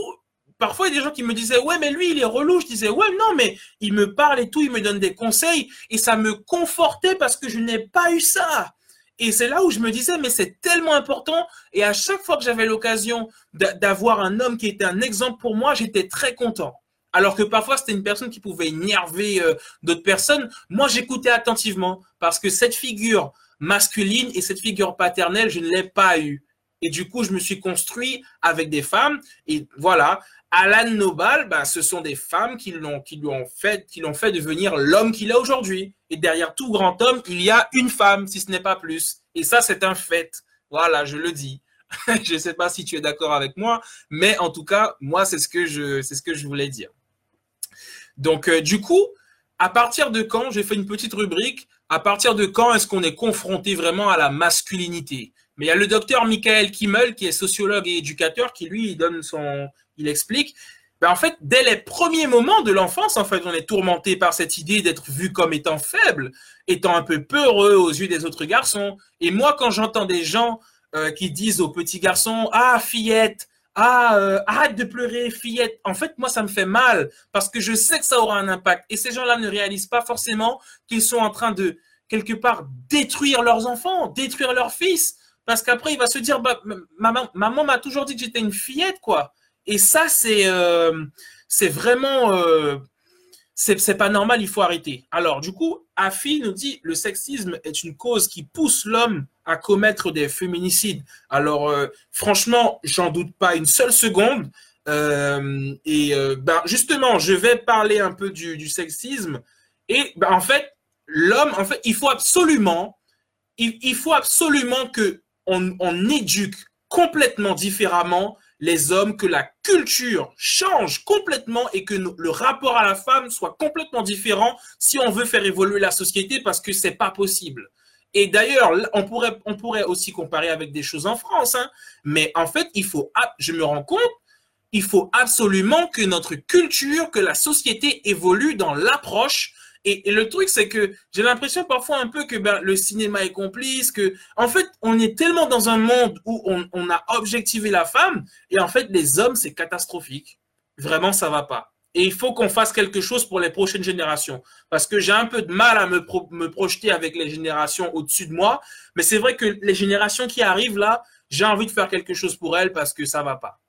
parfois, il y a des gens qui me disaient, ouais, mais lui, il est relou. Je disais, ouais, non, mais il me parle et tout, il me donne des conseils et ça me confortait parce que je n'ai pas eu ça. Et c'est là où je me disais, mais c'est tellement important. Et à chaque fois que j'avais l'occasion d'avoir un homme qui était un exemple pour moi, j'étais très content. Alors que parfois, c'était une personne qui pouvait énerver euh, d'autres personnes. Moi, j'écoutais attentivement parce que cette figure masculine et cette figure paternelle, je ne l'ai pas eue. Et du coup, je me suis construit avec des femmes. Et voilà, Alan Nobal, ben, ce sont des femmes qui l'ont, fait, qui l'ont fait devenir l'homme qu'il a aujourd'hui. Et derrière tout grand homme, il y a une femme, si ce n'est pas plus. Et ça, c'est un fait. Voilà, je le dis. je ne sais pas si tu es d'accord avec moi, mais en tout cas, moi, c'est ce que je, voulais dire. Donc, euh, du coup, à partir de quand, j'ai fait une petite rubrique, à partir de quand est-ce qu'on est confronté vraiment à la masculinité? Mais il y a le docteur Michael Kimmel, qui est sociologue et éducateur, qui lui, donne son, il explique, ben en fait, dès les premiers moments de l'enfance, en fait, on est tourmenté par cette idée d'être vu comme étant faible, étant un peu peureux aux yeux des autres garçons. Et moi, quand j'entends des gens euh, qui disent aux petits garçons, ah, fillette, ah, euh, arrête de pleurer, fillette. En fait, moi, ça me fait mal parce que je sais que ça aura un impact. Et ces gens-là ne réalisent pas forcément qu'ils sont en train de, quelque part, détruire leurs enfants, détruire leurs fils. Parce qu'après, il va se dire, bah, maman, maman m'a toujours dit que j'étais une fillette, quoi. Et ça, c'est euh, vraiment euh, c'est pas normal, il faut arrêter. Alors, du coup, Afi nous dit le sexisme est une cause qui pousse l'homme à commettre des féminicides. Alors, euh, franchement, j'en doute pas une seule seconde. et ben, justement, je vais parler un peu du, sexisme. Et ben, en fait, l'homme, en fait, il faut absolument, il, il faut absolument que on éduque complètement différemment les hommes, que la culture change complètement et que le rapport à la femme soit complètement différent si on veut faire évoluer la société parce que c'est pas possible. Et d'ailleurs, on pourrait, aussi comparer avec des choses en France, hein. mais en fait, il faut, je me rends compte, il faut absolument que notre culture, que la société évolue dans l'approche et, le truc, c'est que j'ai l'impression parfois un peu que ben, le cinéma est complice, que en fait, on est tellement dans un monde où on, a objectivé la femme, et en fait, les hommes, c'est catastrophique. Vraiment, ça va pas. Et il faut qu'on fasse quelque chose pour les prochaines générations. Parce que j'ai un peu de mal à me, me projeter avec les générations au-dessus de moi. Mais c'est vrai que les générations qui arrivent là, j'ai envie de faire quelque chose pour elles parce que ça va pas.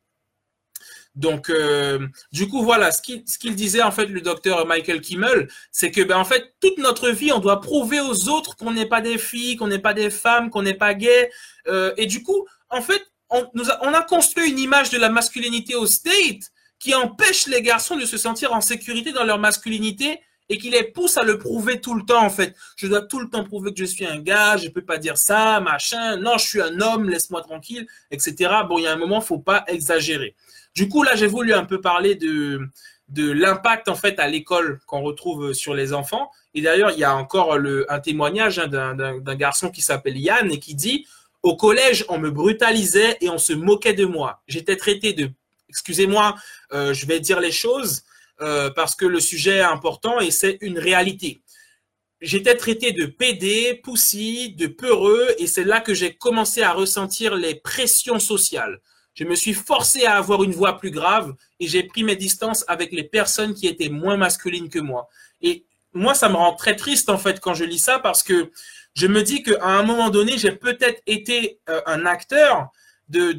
Donc, euh, du coup, voilà, ce qu'il disait en fait le docteur Michael Kimmel, c'est que ben en fait toute notre vie, on doit prouver aux autres qu'on n'est pas des filles, qu'on n'est pas des femmes, qu'on n'est pas gay. Euh, et du coup, en fait, on, a, on a construit une image de la masculinité au state qui empêche les garçons de se sentir en sécurité dans leur masculinité et qui les pousse à le prouver tout le temps en fait. Je dois tout le temps prouver que je suis un gars, je peux pas dire ça, machin. Non, je suis un homme, laisse-moi tranquille, etc. Bon, il y a un moment, faut pas exagérer. Du coup, là, j'ai voulu un peu parler de, l'impact en fait à l'école qu'on retrouve sur les enfants. Et d'ailleurs, il y a encore un témoignage hein, d'un garçon qui s'appelle Yann et qui dit Au collège, on me brutalisait et on se moquait de moi. J'étais traité de, excusez-moi, euh, je vais dire les choses euh, parce que le sujet est important et c'est une réalité. J'étais traité de pédé, poussi, de peureux et c'est là que j'ai commencé à ressentir les pressions sociales. Je me suis forcé à avoir une voix plus grave et j'ai pris mes distances avec les personnes qui étaient moins masculines que moi. Et moi, ça me rend très triste en fait quand je lis ça parce que je me dis qu'à un moment donné, j'ai peut-être été euh, un acteur de,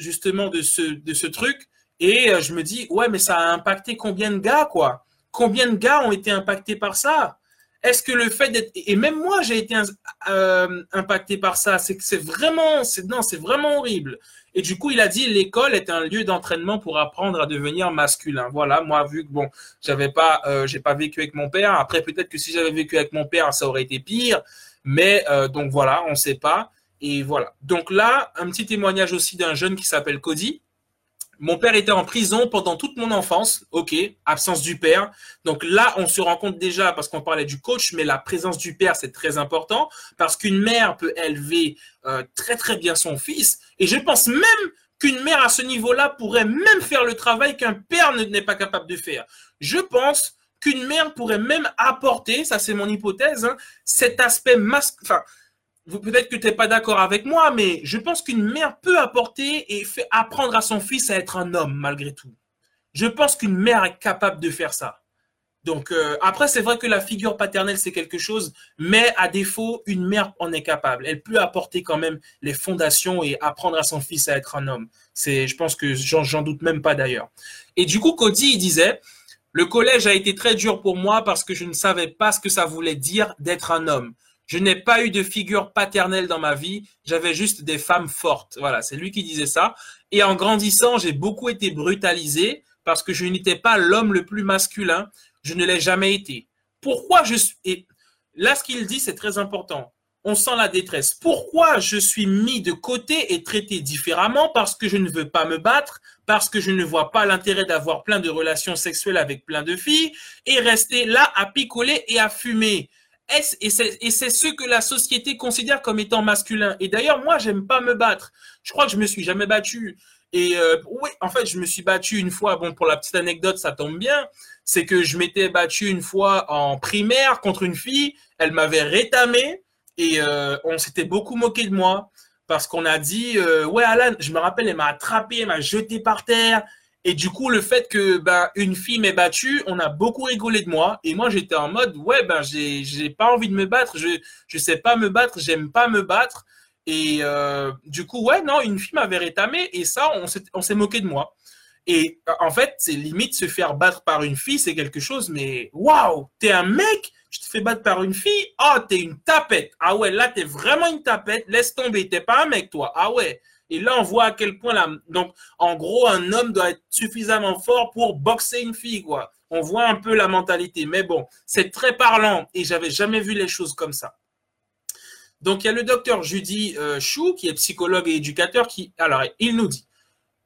justement de ce, truc et euh, je me dis ouais, mais ça a impacté combien de gars quoi? Combien de gars ont été impactés par ça? Est-ce que le fait d'être et même moi j'ai été euh, impacté par ça, c'est que c'est vraiment c'est non c'est vraiment horrible. Et du coup il a dit l'école est un lieu d'entraînement pour apprendre à devenir masculin. Voilà moi vu que bon j'avais pas euh, j'ai pas vécu avec mon père. Après peut-être que si j'avais vécu avec mon père ça aurait été pire. Mais euh, donc voilà on sait pas et voilà. Donc là un petit témoignage aussi d'un jeune qui s'appelle Cody mon père était en prison pendant toute mon enfance. Ok, absence du père. Donc là, on se rend compte déjà, parce qu'on parlait du coach, mais la présence du père, c'est très important, parce qu'une mère peut élever euh, très très bien son fils. Et je pense même qu'une mère à ce niveau-là pourrait même faire le travail qu'un père n'est pas capable de faire. Je pense qu'une mère pourrait même apporter, ça c'est mon hypothèse, hein, cet aspect masculin. Peut-être que tu n'es pas d'accord avec moi, mais je pense qu'une mère peut apporter et apprendre à son fils à être un homme malgré tout. Je pense qu'une mère est capable de faire ça. Donc euh, après, c'est vrai que la figure paternelle, c'est quelque chose, mais à défaut, une mère en est capable. Elle peut apporter quand même les fondations et apprendre à son fils à être un homme. C'est, je pense que j'en doute même pas d'ailleurs. Et du coup, Cody, il disait, le collège a été très dur pour moi parce que je ne savais pas ce que ça voulait dire d'être un homme. Je n'ai pas eu de figure paternelle dans ma vie, j'avais juste des femmes fortes. Voilà, c'est lui qui disait ça. Et en grandissant, j'ai beaucoup été brutalisé parce que je n'étais pas l'homme le plus masculin. Je ne l'ai jamais été. Pourquoi je suis... Et là, ce qu'il dit, c'est très important. On sent la détresse. Pourquoi je suis mis de côté et traité différemment? Parce que je ne veux pas me battre, parce que je ne vois pas l'intérêt d'avoir plein de relations sexuelles avec plein de filles et rester là à picoler et à fumer. Et c'est ce que la société considère comme étant masculin. Et d'ailleurs, moi, j'aime pas me battre. Je crois que je me suis jamais battu. Et euh, oui, en fait, je me suis battu une fois. Bon, pour la petite anecdote, ça tombe bien. C'est que je m'étais battu une fois en primaire contre une fille. Elle m'avait rétamé et euh, on s'était beaucoup moqué de moi parce qu'on a dit euh, ouais Alan, je me rappelle, elle m'a attrapé, elle m'a jeté par terre. Et du coup, le fait que ben une fille m'ait battu, on a beaucoup rigolé de moi. Et moi, j'étais en mode ouais ben j'ai pas envie de me battre. Je je sais pas me battre. J'aime pas me battre. Et euh, du coup, ouais, non, une fille m'avait rétamé et ça, on s'est moqué de moi. Et en fait, c'est limite se faire battre par une fille, c'est quelque chose, mais waouh, t'es un mec, tu te fais battre par une fille, oh, t'es une tapette. Ah ouais, là, t'es vraiment une tapette, laisse tomber, t'es pas un mec, toi. Ah ouais. Et là, on voit à quel point en gros, un homme doit être suffisamment fort pour boxer une fille, quoi. On voit un peu la mentalité. Mais bon, c'est très parlant et j'avais jamais vu les choses comme ça. Donc, il y a le docteur Judy euh, Chou, qui est psychologue et éducateur, qui, alors, il nous dit,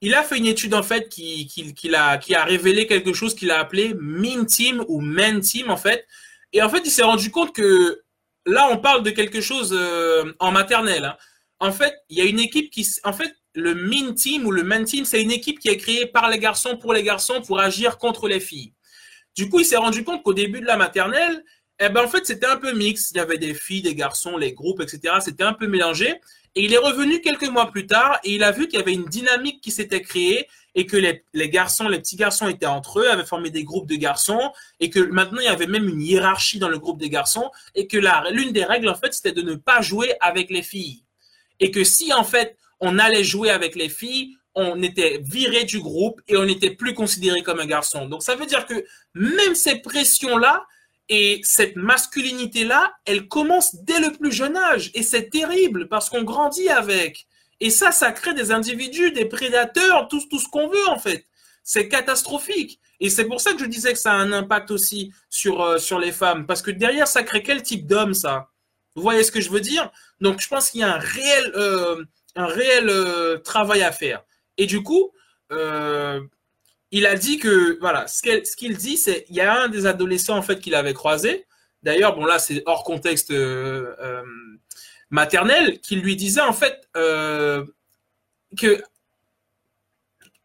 il a fait une étude, en fait, qui, a, révélé quelque chose qu'il a appelé Mean Team ou Men Team, en fait. Et en fait, il s'est rendu compte que là, on parle de quelque chose euh, en maternelle. Hein. En fait, il y a une équipe qui, en fait, le Mean Team ou le Men Team, c'est une équipe qui est créée par les garçons pour les garçons pour agir contre les filles. Du coup, il s'est rendu compte qu'au début de la maternelle, eh ben, en fait, c'était un peu mix. Il y avait des filles, des garçons, les groupes, etc. C'était un peu mélangé. Et il est revenu quelques mois plus tard et il a vu qu'il y avait une dynamique qui s'était créée et que les, garçons, les petits garçons étaient entre eux, avaient formé des groupes de garçons et que maintenant il y avait même une hiérarchie dans le groupe des garçons et que l'une des règles, en fait, c'était de ne pas jouer avec les filles. Et que si, en fait, on allait jouer avec les filles, on était viré du groupe et on n'était plus considéré comme un garçon. Donc ça veut dire que même ces pressions-là, et cette masculinité-là, elle commence dès le plus jeune âge. Et c'est terrible parce qu'on grandit avec. Et ça, ça crée des individus, des prédateurs, tout, ce qu'on veut en fait. C'est catastrophique. Et c'est pour ça que je disais que ça a un impact aussi sur, euh, sur les femmes. Parce que derrière, ça crée quel type d'homme ça? Vous voyez ce que je veux dire? Donc je pense qu'il y a un réel, euh, euh, travail à faire. Et du coup, il a dit que, voilà, ce qu'il dit, c'est il y a un des adolescents en fait qu'il avait croisé. D'ailleurs, bon là, c'est hors contexte euh, euh, maternel, qui lui disait en fait euh, que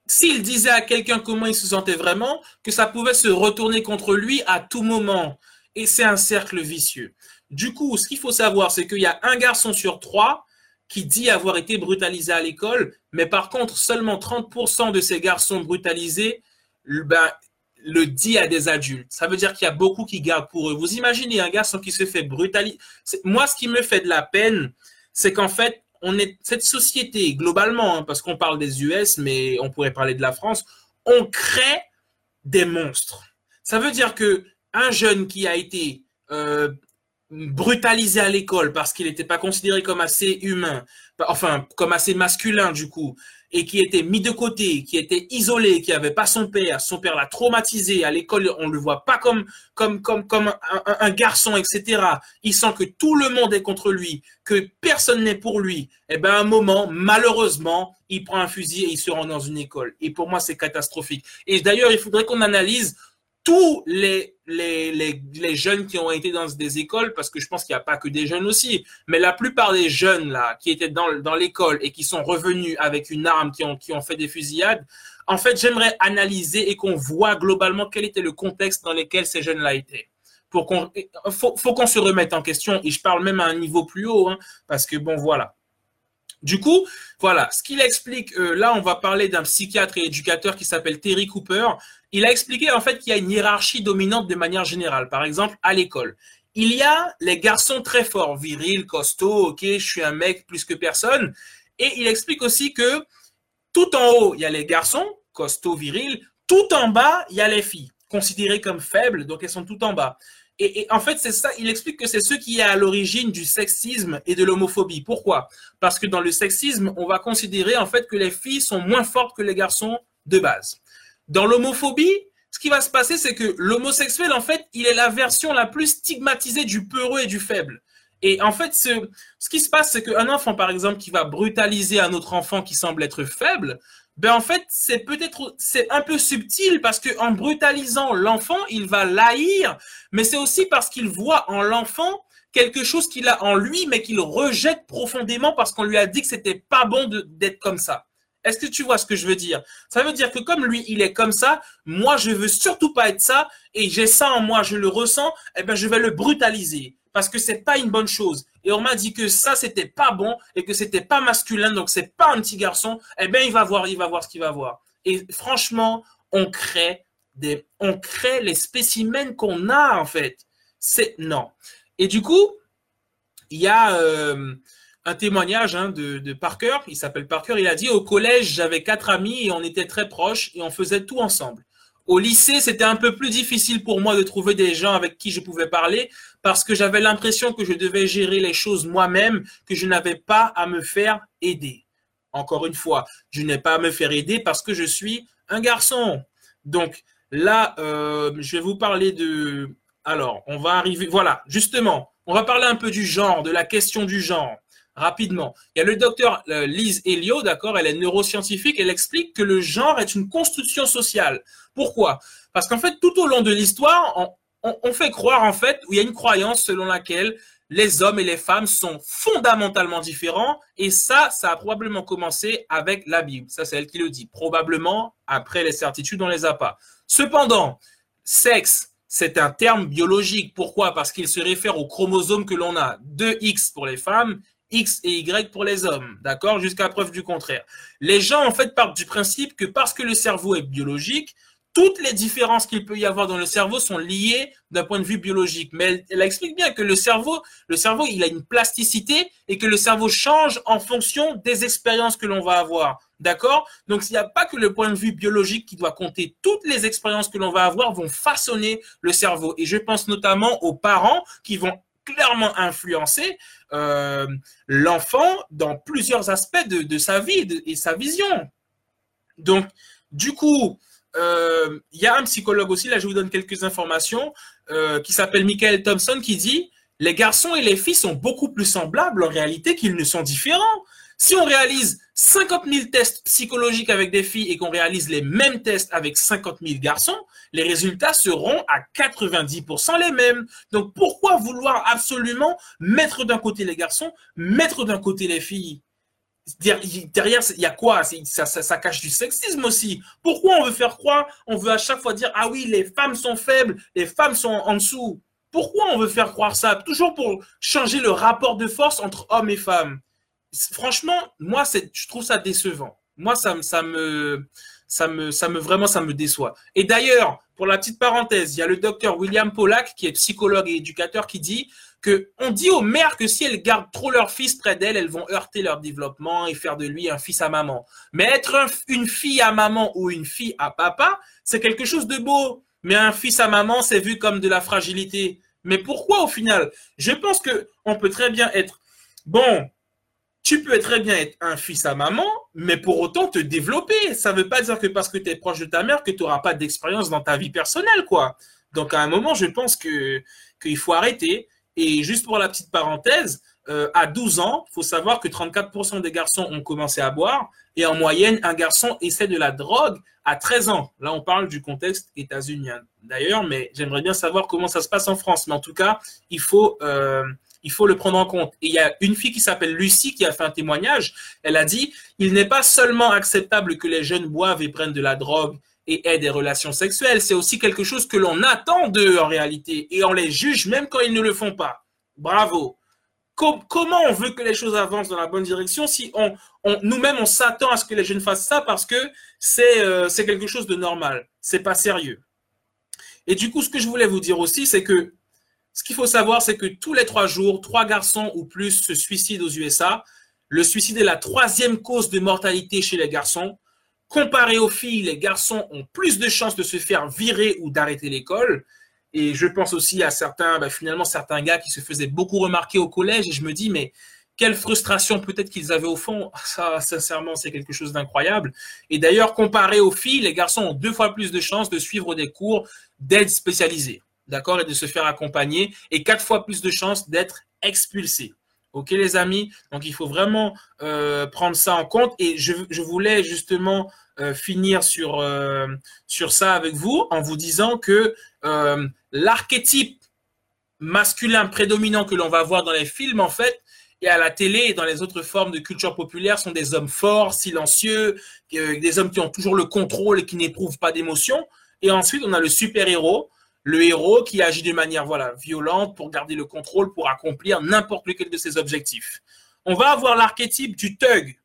s'il disait à quelqu'un comment il se sentait vraiment, que ça pouvait se retourner contre lui à tout moment. Et c'est un cercle vicieux. Du coup, ce qu'il faut savoir, c'est qu'il y a un garçon sur trois qui dit avoir été brutalisé à l'école, mais par contre, seulement 30% de ces garçons brutalisés ben, le dit à des adultes. Ça veut dire qu'il y a beaucoup qui gardent pour eux. Vous imaginez un garçon qui se fait brutaliser. Moi, ce qui me fait de la peine, c'est qu'en fait, cette société globalement, hein, parce qu'on parle des US, mais on pourrait parler de la France, on crée des monstres. Ça veut dire que un jeune qui a été euh, brutalisé à l'école parce qu'il n'était pas considéré comme assez humain, enfin comme assez masculin du coup, et qui était mis de côté, qui était isolé, qui avait pas son père, son père l'a traumatisé, à l'école on le voit pas comme comme comme comme un, garçon, etc. Il sent que tout le monde est contre lui, que personne n'est pour lui. Et eh ben à un moment, malheureusement, il prend un fusil et il se rend dans une école. Et pour moi, c'est catastrophique. Et d'ailleurs, il faudrait qu'on analyse tous les, les, les, jeunes qui ont été dans des écoles, parce que je pense qu'il n'y a pas que des jeunes aussi, mais la plupart des jeunes là qui étaient dans, dans l'école et qui sont revenus avec une arme, qui ont, qui ont fait des fusillades, en fait, j'aimerais analyser et qu'on voit globalement quel était le contexte dans lequel ces jeunes-là étaient. Pour qu'on, faut, faut qu'on se remette en question, et je parle même à un niveau plus haut, hein, parce que bon, voilà. Du coup, voilà, ce qu'il explique, euh, là, on va parler d'un psychiatre et éducateur qui s'appelle Terry Cooper. Il a expliqué en fait qu'il y a une hiérarchie dominante de manière générale. Par exemple, à l'école, il y a les garçons très forts, virils, costauds, ok, je suis un mec plus que personne. Et il explique aussi que tout en haut, il y a les garçons, costauds, virils. Tout en bas, il y a les filles, considérées comme faibles, donc elles sont tout en bas. Et, en fait, c'est ça, il explique que c'est ce qui est à l'origine du sexisme et de l'homophobie. Pourquoi? Parce que dans le sexisme, on va considérer en fait que les filles sont moins fortes que les garçons de base. Dans l'homophobie, ce qui va se passer, c'est que l'homosexuel, en fait, il est la version la plus stigmatisée du peureux et du faible. Et en fait, ce, ce qui se passe, c'est qu'un enfant, par exemple, qui va brutaliser un autre enfant qui semble être faible, ben en fait, c'est peut-être c'est un peu subtil parce que en brutalisant l'enfant, il va l'haïr, mais c'est aussi parce qu'il voit en l'enfant quelque chose qu'il a en lui, mais qu'il rejette profondément parce qu'on lui a dit que c'était pas bon d'être comme ça. Est-ce que tu vois ce que je veux dire? Ça veut dire que comme lui, il est comme ça, moi, je veux surtout pas être ça, et j'ai ça en moi, je le ressens, eh ben, je vais le brutaliser parce que c'est pas une bonne chose. Et on m'a dit que ça c'était pas bon et que c'était pas masculin, donc c'est pas un petit garçon. Eh bien, il va voir, il va voir ce qu'il va voir. Et franchement, on crée des, on crée les spécimens qu'on a en fait. C'est non. Et du coup, il y a euh, un témoignage hein, de, de, Parker. Il s'appelle Parker. Il a dit au collège, j'avais quatre amis et on était très proches et on faisait tout ensemble. Au lycée, c'était un peu plus difficile pour moi de trouver des gens avec qui je pouvais parler parce que j'avais l'impression que je devais gérer les choses moi-même, que je n'avais pas à me faire aider. Encore une fois, je n'ai pas à me faire aider parce que je suis un garçon. Donc là, euh, je vais vous parler de... Alors, on va arriver... Voilà, justement, on va parler un peu du genre, de la question du genre rapidement. Il y a le docteur euh, Lise Elio, d'accord, elle est neuroscientifique, elle explique que le genre est une construction sociale. Pourquoi? Parce qu'en fait, tout au long de l'histoire, on, fait croire en fait, où il y a une croyance selon laquelle les hommes et les femmes sont fondamentalement différents, et ça, ça a probablement commencé avec la Bible. Ça, c'est elle qui le dit. Probablement, après les certitudes, on les a pas. Cependant, sexe, c'est un terme biologique. Pourquoi? Parce qu'il se réfère aux chromosomes que l'on a. 2X pour les femmes X et Y pour les hommes, d'accord Jusqu'à preuve du contraire. Les gens, en fait, partent du principe que parce que le cerveau est biologique, toutes les différences qu'il peut y avoir dans le cerveau sont liées d'un point de vue biologique. Mais elle, explique bien que le cerveau, le cerveau, il a une plasticité et que le cerveau change en fonction des expériences que l'on va avoir. D'accord? Donc, il n'y a pas que le point de vue biologique qui doit compter. Toutes les expériences que l'on va avoir vont façonner le cerveau. Et je pense notamment aux parents qui vont clairement influencer euh, l'enfant dans plusieurs aspects de, sa vie et sa vision. Donc, du coup, euh, il y a un psychologue aussi, là je vous donne quelques informations, euh, qui s'appelle Michael Thompson, qui dit les garçons et les filles sont beaucoup plus semblables en réalité qu'ils ne sont différents. Si on réalise 50 000 tests psychologiques avec des filles et qu'on réalise les mêmes tests avec 50 000 garçons, les résultats seront à 90% les mêmes. Donc pourquoi vouloir absolument mettre d'un côté les garçons, mettre d'un côté les filles? Derrière, il y a quoi? Ça, ça, cache du sexisme aussi. Pourquoi on veut faire croire On veut à chaque fois dire, ah oui, les femmes sont faibles, les femmes sont en dessous? Pourquoi on veut faire croire ça? Toujours pour changer le rapport de force entre hommes et femmes franchement, moi, je trouve ça décevant. Moi, ça, ça me, ça me, ça me vraiment, ça me déçoit. Et d'ailleurs, pour la petite parenthèse, il y a le docteur William Pollack, qui est psychologue et éducateur, qui dit que on dit aux mères que si elles gardent trop leur fils près d'elles, elles vont heurter leur développement et faire de lui un fils à maman. Mais être une fille à maman ou une fille à papa, c'est quelque chose de beau. Mais un fils à maman, c'est vu comme de la fragilité. Mais pourquoi au final? Je pense que on peut très bien être bon tu peux très bien être un fils à maman, mais pour autant te développer. Ça ne veut pas dire que parce que tu es proche de ta mère que tu n'auras pas d'expérience dans ta vie personnelle, quoi. Donc à un moment, je pense que qu'il faut arrêter. Et juste pour la petite parenthèse, euh, à 12 ans, il faut savoir que 34% des garçons ont commencé à boire et en moyenne, un garçon essaie de la drogue à 13 ans. Là, on parle du contexte états-unien d'ailleurs, mais j'aimerais bien savoir comment ça se passe en France. Mais en tout cas, il faut, euh, il faut le prendre en compte. Et il y a une fille qui s'appelle Lucie qui a fait un témoignage. Elle a dit, il n'est pas seulement acceptable que les jeunes boivent et prennent de la drogue et aient des relations sexuelles, c'est aussi quelque chose que l'on attend d'eux en réalité, et on les juge même quand ils ne le font pas. Bravo comment on veut que les choses avancent dans la bonne direction si on, nous-mêmes on s'attend à ce que les jeunes fassent ça parce que euh, c'est quelque chose de normal, c'est pas sérieux. Et du coup, ce que je voulais vous dire aussi, c'est que ce qu'il faut savoir, c'est que tous les trois jours, trois garçons ou plus se suicident aux USA. Le suicide est la troisième cause de mortalité chez les garçons. Comparé aux filles, les garçons ont plus de chances de se faire virer ou d'arrêter l'école. Et je pense aussi à certains, bah, finalement, certains gars qui se faisaient beaucoup remarquer au collège. Et je me dis, mais quelle frustration peut-être qu'ils avaient au fond. Ça, sincèrement, c'est quelque chose d'incroyable. Et d'ailleurs, comparé aux filles, les garçons ont deux fois plus de chances de suivre des cours d'aide spécialisée. D'accord Et de se faire accompagner. Et quatre fois plus de chances d'être expulsés. Ok, les amis? Donc, il faut vraiment euh, prendre ça en compte. Et je, je voulais justement euh, finir sur, euh, sur ça avec vous en vous disant que l'archétype masculin prédominant que l'on va voir dans les films, en fait, et à la télé et dans les autres formes de culture populaire sont des hommes forts, silencieux, des hommes qui ont toujours le contrôle et qui n'éprouvent pas d'émotion. Et ensuite, on a le super-héros, le héros qui agit de manière voilà, violente pour garder le contrôle, pour accomplir n'importe lequel de ses objectifs. On va avoir l'archétype du thug,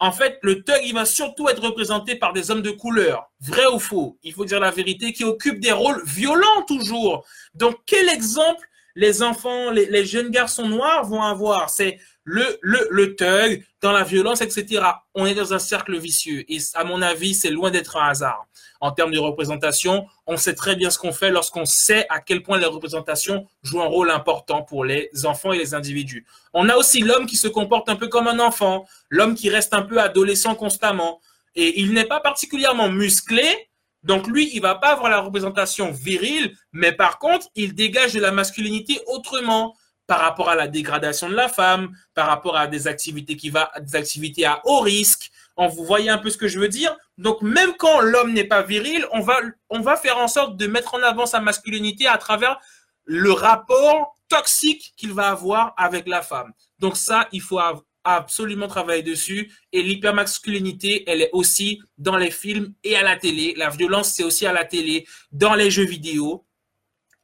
en fait, le thug, il va surtout être représenté par des hommes de couleur. Vrai ou faux Il faut dire la vérité, qui occupent des rôles violents toujours. Donc, quel exemple les enfants, les, jeunes garçons noirs vont avoir C'est le, le, le thug, dans la violence, etc. On est dans un cercle vicieux. Et à mon avis, c'est loin d'être un hasard. En termes de représentation, on sait très bien ce qu'on fait lorsqu'on sait à quel point les représentations jouent un rôle important pour les enfants et les individus. On a aussi l'homme qui se comporte un peu comme un enfant, l'homme qui reste un peu adolescent constamment. Et il n'est pas particulièrement musclé, donc lui, il va pas avoir la représentation virile, mais par contre, il dégage de la masculinité autrement par rapport à la dégradation de la femme, par rapport à des activités qui va, des activités à haut risque. On vous voyez un peu ce que je veux dire? Donc même quand l'homme n'est pas viril, on va, on va faire en sorte de mettre en avant sa masculinité à travers le rapport toxique qu'il va avoir avec la femme. Donc ça, il faut absolument travailler dessus. Et l'hypermasculinité, elle est aussi dans les films et à la télé. La violence, c'est aussi à la télé, dans les jeux vidéo.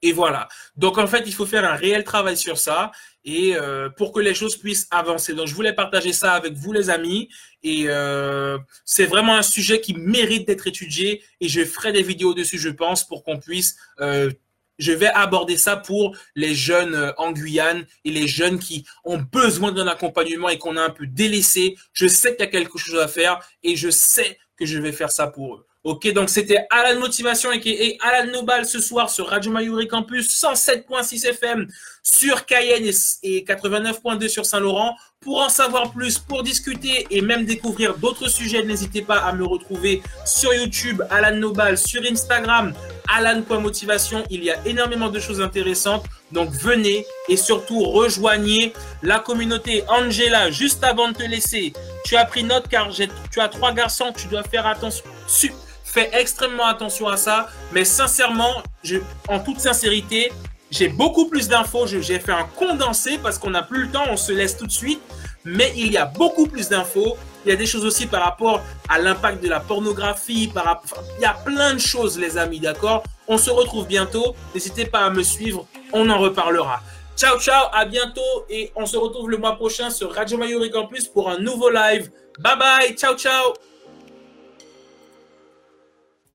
Et voilà. Donc en fait, il faut faire un réel travail sur ça et euh, pour que les choses puissent avancer. Donc je voulais partager ça avec vous les amis et euh, c'est vraiment un sujet qui mérite d'être étudié et je ferai des vidéos dessus, je pense, pour qu'on puisse euh, je vais aborder ça pour les jeunes en Guyane et les jeunes qui ont besoin d'un accompagnement et qu'on a un peu délaissé. Je sais qu'il y a quelque chose à faire et je sais que je vais faire ça pour eux. Ok, donc c'était Alan Motivation et Alan Nobal ce soir sur Radio Mayuri Campus 107.6 FM sur Cayenne et 89.2 sur Saint-Laurent. Pour en savoir plus, pour discuter et même découvrir d'autres sujets, n'hésitez pas à me retrouver sur YouTube, Alan Nobal, sur Instagram, Alan.motivation. Il y a énormément de choses intéressantes. Donc venez et surtout rejoignez la communauté. Angela, juste avant de te laisser, tu as pris note car tu as trois garçons, tu dois faire attention. Fais extrêmement attention à ça. Mais sincèrement, en toute sincérité, j'ai beaucoup plus d'infos. J'ai fait un condensé parce qu'on n'a plus le temps, on se laisse tout de suite. Mais il y a beaucoup plus d'infos. Il y a des choses aussi par rapport à l'impact de la pornographie. Il y a plein de choses, les amis, d'accord? On se retrouve bientôt. N'hésitez pas à me suivre. On en reparlera. Ciao, ciao, à bientôt. Et on se retrouve le mois prochain sur Radio Mayuri Campus pour un nouveau live. Bye bye, ciao, ciao.